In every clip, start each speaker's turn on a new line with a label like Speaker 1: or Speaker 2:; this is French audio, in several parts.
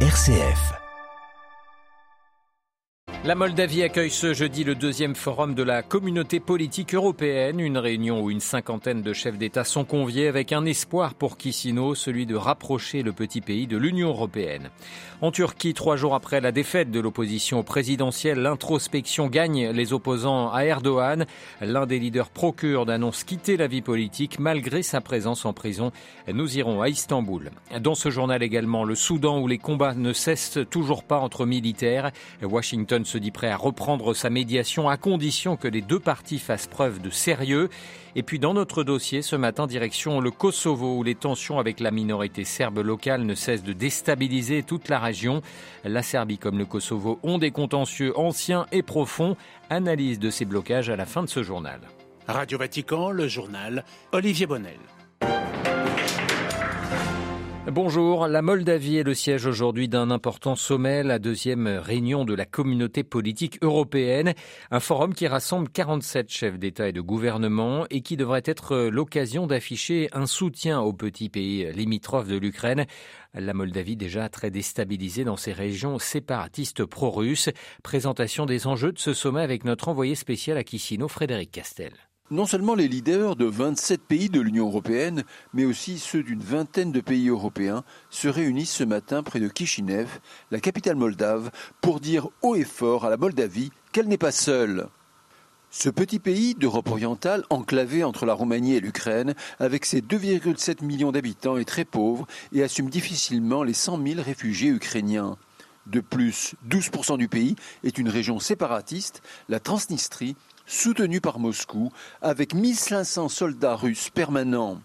Speaker 1: RCF.
Speaker 2: La Moldavie accueille ce jeudi le deuxième forum de la communauté politique européenne, une réunion où une cinquantaine de chefs d'État sont conviés avec un espoir pour Kissino, celui de rapprocher le petit pays de l'Union européenne. En Turquie, trois jours après la défaite de l'opposition présidentielle, l'introspection gagne les opposants à Erdogan. L'un des leaders pro-kurdes quitter la vie politique malgré sa présence en prison. Nous irons à Istanbul. Dans ce journal également, le Soudan où les combats ne cessent toujours pas entre militaires. Washington dit prêt à reprendre sa médiation à condition que les deux parties fassent preuve de sérieux. Et puis dans notre dossier ce matin, direction le Kosovo où les tensions avec la minorité serbe locale ne cessent de déstabiliser toute la région. La Serbie comme le Kosovo ont des contentieux anciens et profonds. Analyse de ces blocages à la fin de ce journal.
Speaker 3: Radio Vatican, le journal Olivier Bonnel.
Speaker 2: Bonjour, la Moldavie est le siège aujourd'hui d'un important sommet, la deuxième réunion de la communauté politique européenne, un forum qui rassemble 47 chefs d'État et de gouvernement et qui devrait être l'occasion d'afficher un soutien au petit pays limitrophe de l'Ukraine. La Moldavie déjà très déstabilisée dans ses régions séparatistes pro-russes. Présentation des enjeux de ce sommet avec notre envoyé spécial à Kissino, Frédéric Castel.
Speaker 4: Non seulement les leaders de 27 pays de l'Union européenne, mais aussi ceux d'une vingtaine de pays européens se réunissent ce matin près de Kishinev, la capitale moldave, pour dire haut et fort à la Moldavie qu'elle n'est pas seule. Ce petit pays d'Europe orientale, enclavé entre la Roumanie et l'Ukraine, avec ses 2,7 millions d'habitants, est très pauvre et assume difficilement les 100 000 réfugiés ukrainiens. De plus, 12% du pays est une région séparatiste, la Transnistrie, soutenu par Moscou, avec 1500 soldats russes permanents.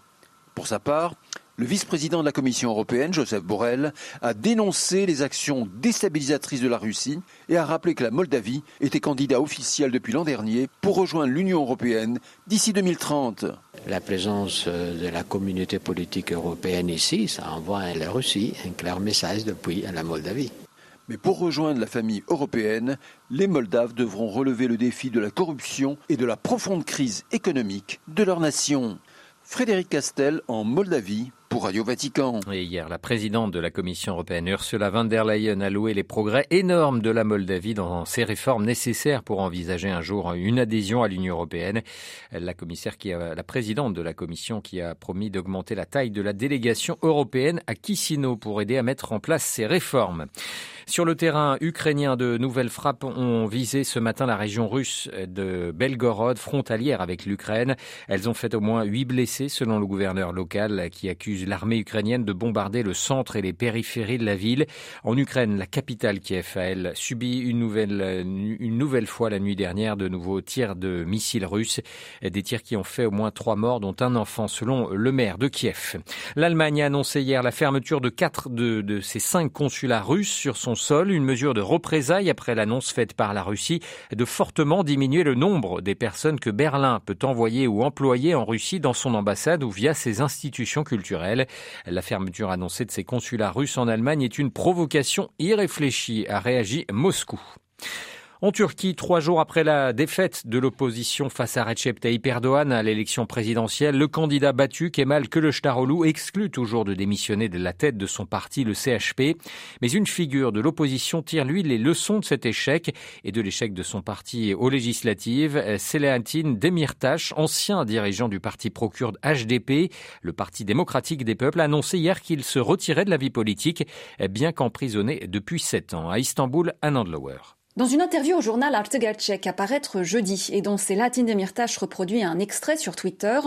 Speaker 4: Pour sa part, le vice-président de la Commission européenne, Joseph Borrell, a dénoncé les actions déstabilisatrices de la Russie et a rappelé que la Moldavie était candidat officiel depuis l'an dernier pour rejoindre l'Union européenne d'ici 2030.
Speaker 5: La présence de la communauté politique européenne ici, ça envoie à la Russie un clair message depuis la Moldavie.
Speaker 4: Mais pour rejoindre la famille européenne, les Moldaves devront relever le défi de la corruption et de la profonde crise économique de leur nation. Frédéric Castel en Moldavie pour Radio Vatican.
Speaker 2: Et hier, la présidente de la Commission européenne, Ursula von der Leyen, a loué les progrès énormes de la Moldavie dans ces réformes nécessaires pour envisager un jour une adhésion à l'Union européenne. La commissaire qui a, la présidente de la Commission qui a promis d'augmenter la taille de la délégation européenne à Kisino pour aider à mettre en place ces réformes. Sur le terrain ukrainien, de nouvelles frappes ont visé ce matin la région russe de Belgorod, frontalière avec l'Ukraine. Elles ont fait au moins huit blessés, selon le gouverneur local, qui accuse l'armée ukrainienne de bombarder le centre et les périphéries de la ville. En Ukraine, la capitale Kiev, a elle, subi une nouvelle, une nouvelle fois la nuit dernière de nouveaux tirs de missiles russes. Des tirs qui ont fait au moins trois morts, dont un enfant, selon le maire de Kiev. L'Allemagne a annoncé hier la fermeture de quatre de, de ses cinq consulats russes sur son sol, une mesure de représailles après l'annonce faite par la Russie de fortement diminuer le nombre des personnes que Berlin peut envoyer ou employer en Russie dans son ambassade ou via ses institutions culturelles. La fermeture annoncée de ces consulats russes en Allemagne est une provocation irréfléchie, a réagi Moscou. En Turquie, trois jours après la défaite de l'opposition face à Recep Tayyip Erdogan à l'élection présidentielle, le candidat battu Kemal Kılıçdaroğlu exclut toujours de démissionner de la tête de son parti, le CHP. Mais une figure de l'opposition tire lui les leçons de cet échec et de l'échec de son parti aux législatives. Selahattin Demirtas, ancien dirigeant du parti pro-kurde HDP, le Parti démocratique des peuples, a annoncé hier qu'il se retirait de la vie politique, bien qu'emprisonné depuis sept ans. À Istanbul, Anand Lower.
Speaker 6: Dans une interview au journal Arte Gerçek à paraître jeudi et dont c'est Latin Demirtas reproduit un extrait sur Twitter,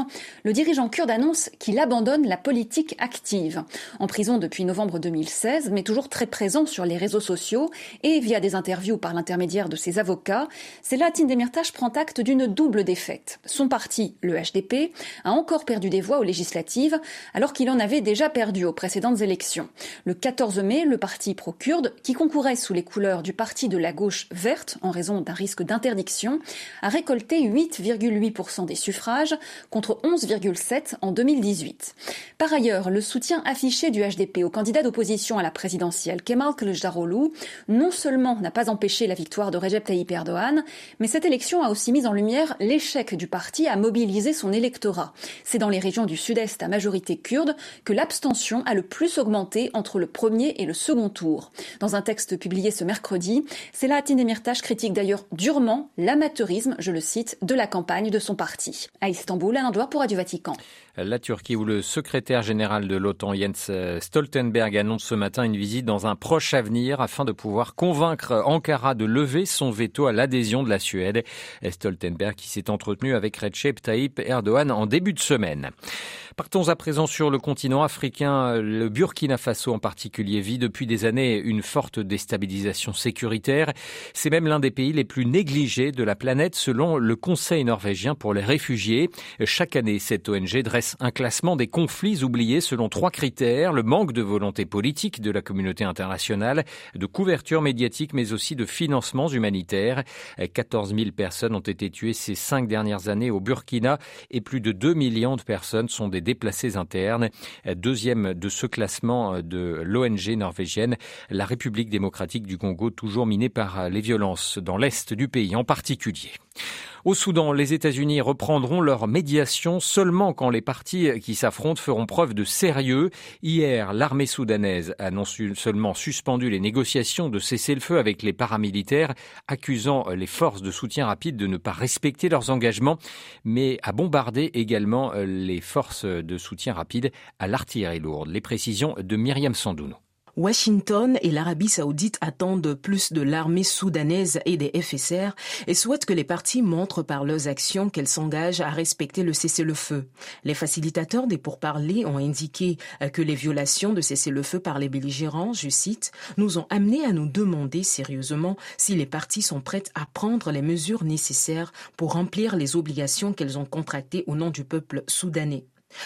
Speaker 6: le dirigeant kurde annonce qu'il abandonne la politique active. En prison depuis novembre 2016, mais toujours très présent sur les réseaux sociaux et via des interviews par l'intermédiaire de ses avocats, c'est Latin Demirtas prend acte d'une double défaite. Son parti, le HDP, a encore perdu des voix aux législatives alors qu'il en avait déjà perdu aux précédentes élections. Le 14 mai, le parti pro-kurde, qui concourait sous les couleurs du parti de la gauche gauche verte, en raison d'un risque d'interdiction, a récolté 8,8% des suffrages contre 11,7% en 2018. Par ailleurs, le soutien affiché du HDP au candidat d'opposition à la présidentielle, Kemal Kılıçdaroğlu, non seulement n'a pas empêché la victoire de Recep Tayyip Erdogan, mais cette élection a aussi mis en lumière l'échec du parti à mobiliser son électorat. C'est dans les régions du sud-est à majorité kurde que l'abstention a le plus augmenté entre le premier et le second tour. Dans un texte publié ce mercredi, Selahattin Demirtas critique d'ailleurs durement l'amateurisme, je le cite, de la campagne de son parti. À Istanbul, un doigt pour Radio Vatican.
Speaker 2: La Turquie, où le secrétaire général de l'OTAN, Jens Stoltenberg, annonce ce matin une visite dans un proche avenir afin de pouvoir convaincre Ankara de lever son veto à l'adhésion de la Suède. Stoltenberg qui s'est entretenu avec Recep Tayyip Erdogan en début de semaine. Partons à présent sur le continent africain. Le Burkina Faso en particulier vit depuis des années une forte déstabilisation sécuritaire. C'est même l'un des pays les plus négligés de la planète selon le Conseil norvégien pour les réfugiés. Chaque année, cette ONG dresse un classement des conflits oubliés selon trois critères. Le manque de volonté politique de la communauté internationale, de couverture médiatique, mais aussi de financements humanitaires. 14 000 personnes ont été tuées ces cinq dernières années au Burkina et plus de 2 millions de personnes sont des déplacés internes. Deuxième de ce classement de l'ONG norvégienne, la République démocratique du Congo, toujours minée par les violences dans l'est du pays en particulier. Au Soudan, les États-Unis reprendront leur médiation seulement quand les partis qui s'affrontent feront preuve de sérieux. Hier, l'armée soudanaise a non seulement suspendu les négociations de cesser le feu avec les paramilitaires, accusant les forces de soutien rapide de ne pas respecter leurs engagements, mais a bombardé également les forces de soutien rapide à l'artillerie lourde. Les précisions de Myriam Sandouno.
Speaker 1: Washington et l'Arabie saoudite attendent plus de l'armée soudanaise et des FSR et souhaitent que les parties montrent par leurs actions qu'elles s'engagent à respecter le cessez-le-feu. Les facilitateurs des pourparlers ont indiqué que les violations de cessez-le-feu par les belligérants, je cite, nous ont amené à nous demander sérieusement si les parties sont prêtes à prendre les mesures nécessaires pour remplir les obligations qu'elles ont contractées au nom du peuple soudanais.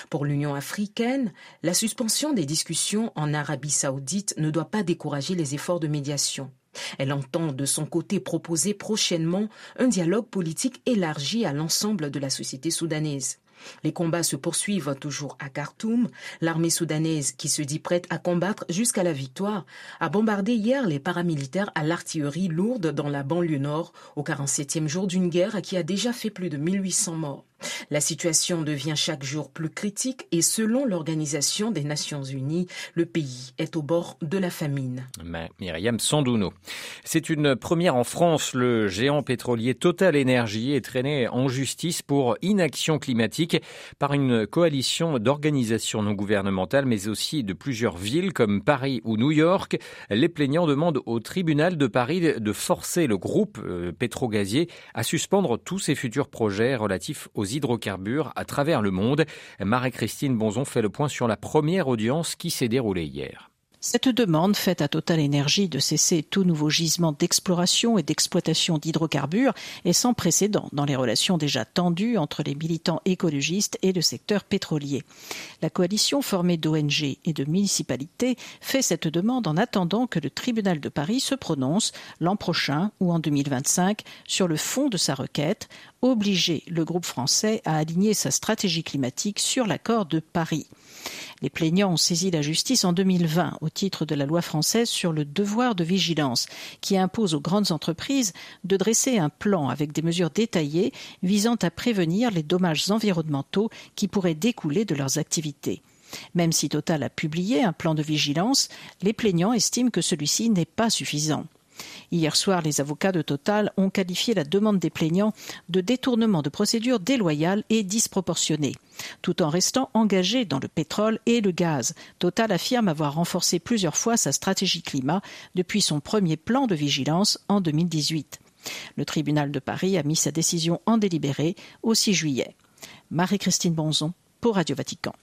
Speaker 1: Pour l'Union africaine, la suspension des discussions en Arabie saoudite ne doit pas décourager les efforts de médiation. Elle entend de son côté proposer prochainement un dialogue politique élargi à l'ensemble de la société soudanaise. Les combats se poursuivent toujours à Khartoum. L'armée soudanaise, qui se dit prête à combattre jusqu'à la victoire, a bombardé hier les paramilitaires à l'artillerie lourde dans la banlieue nord, au 47e jour d'une guerre qui a déjà fait plus de 1800 morts. La situation devient chaque jour plus critique et selon l'Organisation des Nations Unies, le pays est au bord de la famine.
Speaker 2: Myriam Sandouno. C'est une première en France. Le géant pétrolier Total Energy est traîné en justice pour inaction climatique par une coalition d'organisations non gouvernementales, mais aussi de plusieurs villes comme Paris ou New York. Les plaignants demandent au tribunal de Paris de forcer le groupe euh, pétrogazier à suspendre tous ses futurs projets relatifs aux hydrocarbures à travers le monde. Marie-Christine Bonzon fait le point sur la première audience qui s'est déroulée hier.
Speaker 7: Cette demande faite à Total Energy de cesser tout nouveau gisement d'exploration et d'exploitation d'hydrocarbures est sans précédent dans les relations déjà tendues entre les militants écologistes et le secteur pétrolier. La coalition formée d'ONG et de municipalités fait cette demande en attendant que le tribunal de Paris se prononce l'an prochain ou en 2025 sur le fond de sa requête, obliger le groupe français à aligner sa stratégie climatique sur l'accord de Paris. Les plaignants ont saisi la justice en 2020 au titre de la loi française sur le devoir de vigilance qui impose aux grandes entreprises de dresser un plan avec des mesures détaillées visant à prévenir les dommages environnementaux qui pourraient découler de leurs activités. Même si Total a publié un plan de vigilance, les plaignants estiment que celui-ci n'est pas suffisant. Hier soir, les avocats de Total ont qualifié la demande des plaignants de détournement de procédure déloyale et disproportionnée. Tout en restant engagé dans le pétrole et le gaz, Total affirme avoir renforcé plusieurs fois sa stratégie climat depuis son premier plan de vigilance en 2018. Le tribunal de Paris a mis sa décision en délibéré au 6 juillet. Marie-Christine Bonzon pour Radio Vatican.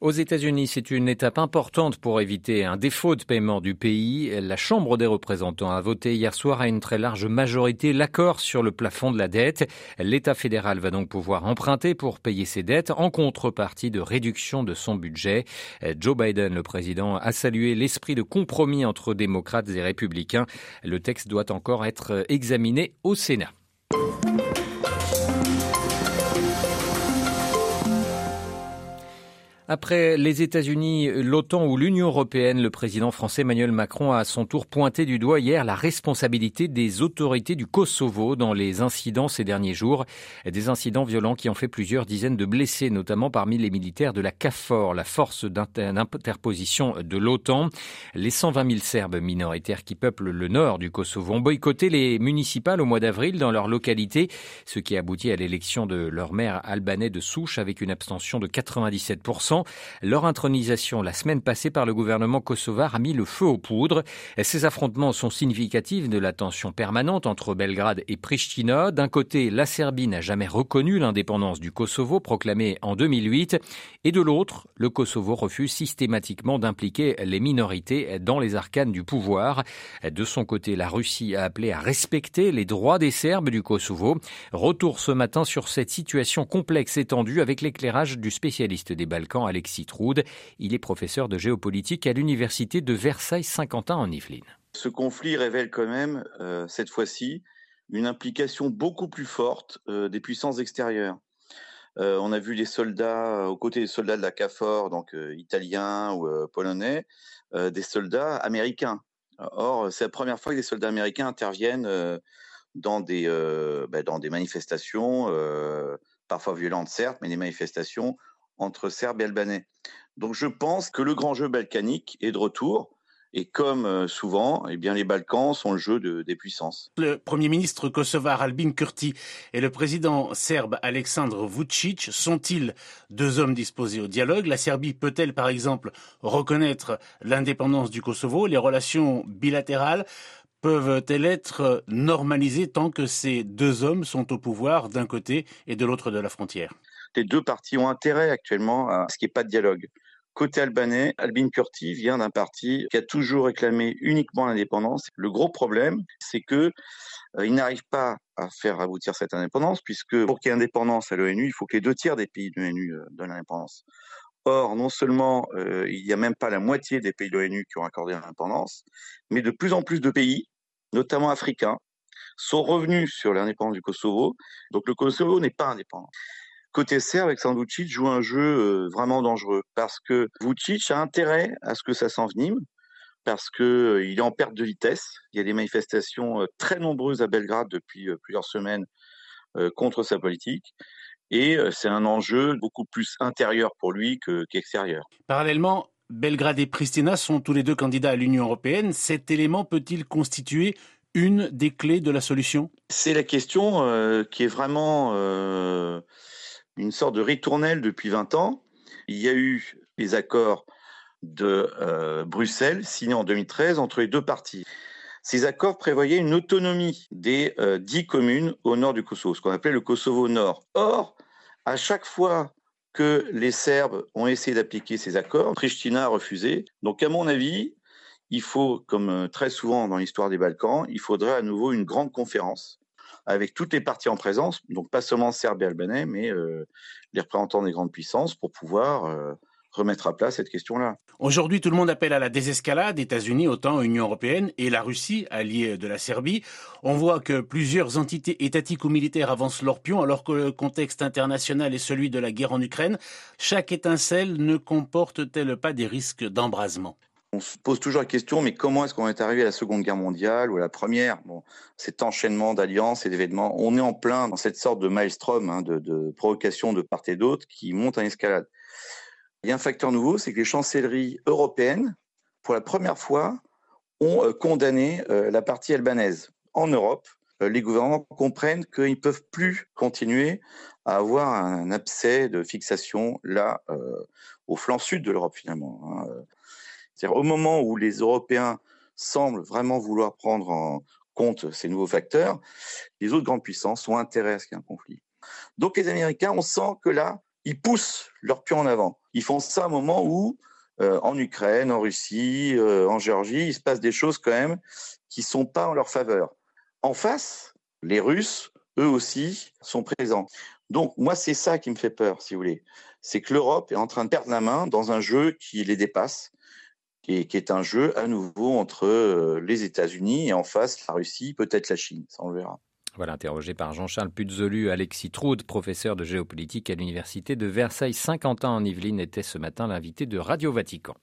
Speaker 2: Aux États-Unis, c'est une étape importante pour éviter un défaut de paiement du pays. La Chambre des représentants a voté hier soir à une très large majorité l'accord sur le plafond de la dette. L'État fédéral va donc pouvoir emprunter pour payer ses dettes en contrepartie de réduction de son budget. Joe Biden, le président, a salué l'esprit de compromis entre démocrates et républicains. Le texte doit encore être examiné au Sénat. Après les États-Unis, l'OTAN ou l'Union européenne, le président français Emmanuel Macron a à son tour pointé du doigt hier la responsabilité des autorités du Kosovo dans les incidents ces derniers jours. Des incidents violents qui ont fait plusieurs dizaines de blessés, notamment parmi les militaires de la CAFOR, la force d'interposition de l'OTAN. Les 120 000 Serbes minoritaires qui peuplent le nord du Kosovo ont boycotté les municipales au mois d'avril dans leur localité, ce qui a abouti à l'élection de leur maire albanais de souche avec une abstention de 97%. Leur intronisation la semaine passée par le gouvernement kosovar a mis le feu aux poudres. Ces affrontements sont significatifs de la tension permanente entre Belgrade et Pristina. D'un côté, la Serbie n'a jamais reconnu l'indépendance du Kosovo proclamée en 2008 et de l'autre, le Kosovo refuse systématiquement d'impliquer les minorités dans les arcanes du pouvoir. De son côté, la Russie a appelé à respecter les droits des Serbes du Kosovo. Retour ce matin sur cette situation complexe et tendue avec l'éclairage du spécialiste des Balkans Alexis Troude. Il est professeur de géopolitique à l'université de Versailles-Saint-Quentin en Yvelines.
Speaker 8: Ce conflit révèle quand même, euh, cette fois-ci, une implication beaucoup plus forte euh, des puissances extérieures. Euh, on a vu les soldats, aux côtés des soldats de la CAFOR, donc italiens ou polonais, des soldats américains. Or, c'est la première fois que des soldats américains interviennent dans, des, bah, dans des manifestations, parfois violentes certes, mais des manifestations entre Serbes et Albanais. Donc je pense que le grand jeu balkanique est de retour. Et comme euh, souvent, eh bien, les Balkans sont le jeu des puissances.
Speaker 3: Le Premier ministre kosovar Albin Kurti et le président serbe Aleksandr Vucic sont-ils deux hommes disposés au dialogue? La Serbie peut-elle, par exemple, reconnaître l'indépendance du Kosovo? Les relations bilatérales peuvent-elles être normalisées tant que ces deux hommes sont au pouvoir d'un côté et de l'autre de la frontière?
Speaker 8: Les deux parties ont intérêt actuellement à ce qu'il n'y ait pas de dialogue. Côté albanais, Albin Kurti vient d'un parti qui a toujours réclamé uniquement l'indépendance. Le gros problème, c'est que euh, il n'arrive pas à faire aboutir cette indépendance, puisque pour qu'il y ait indépendance à l'ONU, il faut que les deux tiers des pays de l'ONU euh, donnent l'indépendance. Or, non seulement euh, il n'y a même pas la moitié des pays de l'ONU qui ont accordé l'indépendance, mais de plus en plus de pays, notamment africains, sont revenus sur l'indépendance du Kosovo. Donc le Kosovo n'est pas indépendant. Côté serbe, Alexandre Vucic joue un jeu euh, vraiment dangereux parce que Vucic a intérêt à ce que ça s'envenime parce qu'il euh, est en perte de vitesse. Il y a des manifestations euh, très nombreuses à Belgrade depuis plusieurs semaines contre sa politique. Et c'est un enjeu beaucoup plus intérieur pour lui qu'extérieur.
Speaker 3: Parallèlement, Belgrade et Pristina sont tous les deux candidats à l'Union européenne. Cet élément peut-il constituer une des clés de la solution?
Speaker 8: C'est la question qui est vraiment une sorte de ritournelle depuis 20 ans. Il y a eu les accords de euh, Bruxelles signés en 2013 entre les deux parties. Ces accords prévoyaient une autonomie des euh, dix communes au nord du Kosovo, ce qu'on appelait le Kosovo Nord. Or, à chaque fois que les Serbes ont essayé d'appliquer ces accords, Pristina a refusé. Donc, à mon avis, il faut, comme euh, très souvent dans l'histoire des Balkans, il faudrait à nouveau une grande conférence avec toutes les parties en présence, donc pas seulement Serbes et Albanais, mais euh, les représentants des grandes puissances pour pouvoir euh, remettre à plat cette question-là.
Speaker 3: Aujourd'hui, tout le monde appelle à la désescalade, États-Unis, OTAN, Union européenne et la Russie, alliée de la Serbie. On voit que plusieurs entités étatiques ou militaires avancent leur pion alors que le contexte international est celui de la guerre en Ukraine. Chaque étincelle ne comporte-t-elle pas des risques d'embrasement?
Speaker 8: On se pose toujours la question, mais comment est-ce qu'on est arrivé à la Seconde Guerre mondiale ou à la Première? Bon, cet enchaînement d'alliances et d'événements, on est en plein dans cette sorte de maelstrom hein, de, provocation de part et d'autre qui monte en escalade. Il y a un facteur nouveau, c'est que les chancelleries européennes, pour la première fois, ont euh, condamné euh, la partie albanaise. En Europe, euh, les gouvernements comprennent qu'ils ne peuvent plus continuer à avoir un abcès de fixation là, au flanc sud de l'Europe finalement. Hein cest au moment où les Européens semblent vraiment vouloir prendre en compte ces nouveaux facteurs, les autres grandes puissances ont intérêt à ce qu'il y ait un conflit. Donc les Américains, on sent que là, ils poussent leur pion en avant. Ils font ça à un moment où, euh, en Ukraine, en Russie, euh, en Géorgie, il se passe des choses quand même qui sont pas en leur faveur. En face, les Russes, eux aussi, sont présents. Donc, moi, c'est ça qui me fait peur, si vous voulez. C'est que l'Europe est en train de perdre la main dans un jeu qui les dépasse, qui est, un jeu à nouveau entre euh, les États-Unis et en face la Russie, peut-être la Chine, ça on le verra.
Speaker 2: Voilà, interrogé par Jean-Charles Puzolu, Alexis Troude, professeur de géopolitique à l'Université de Versailles-Saint-Quentin en Yvelines, était ce matin l'invité de Radio Vatican.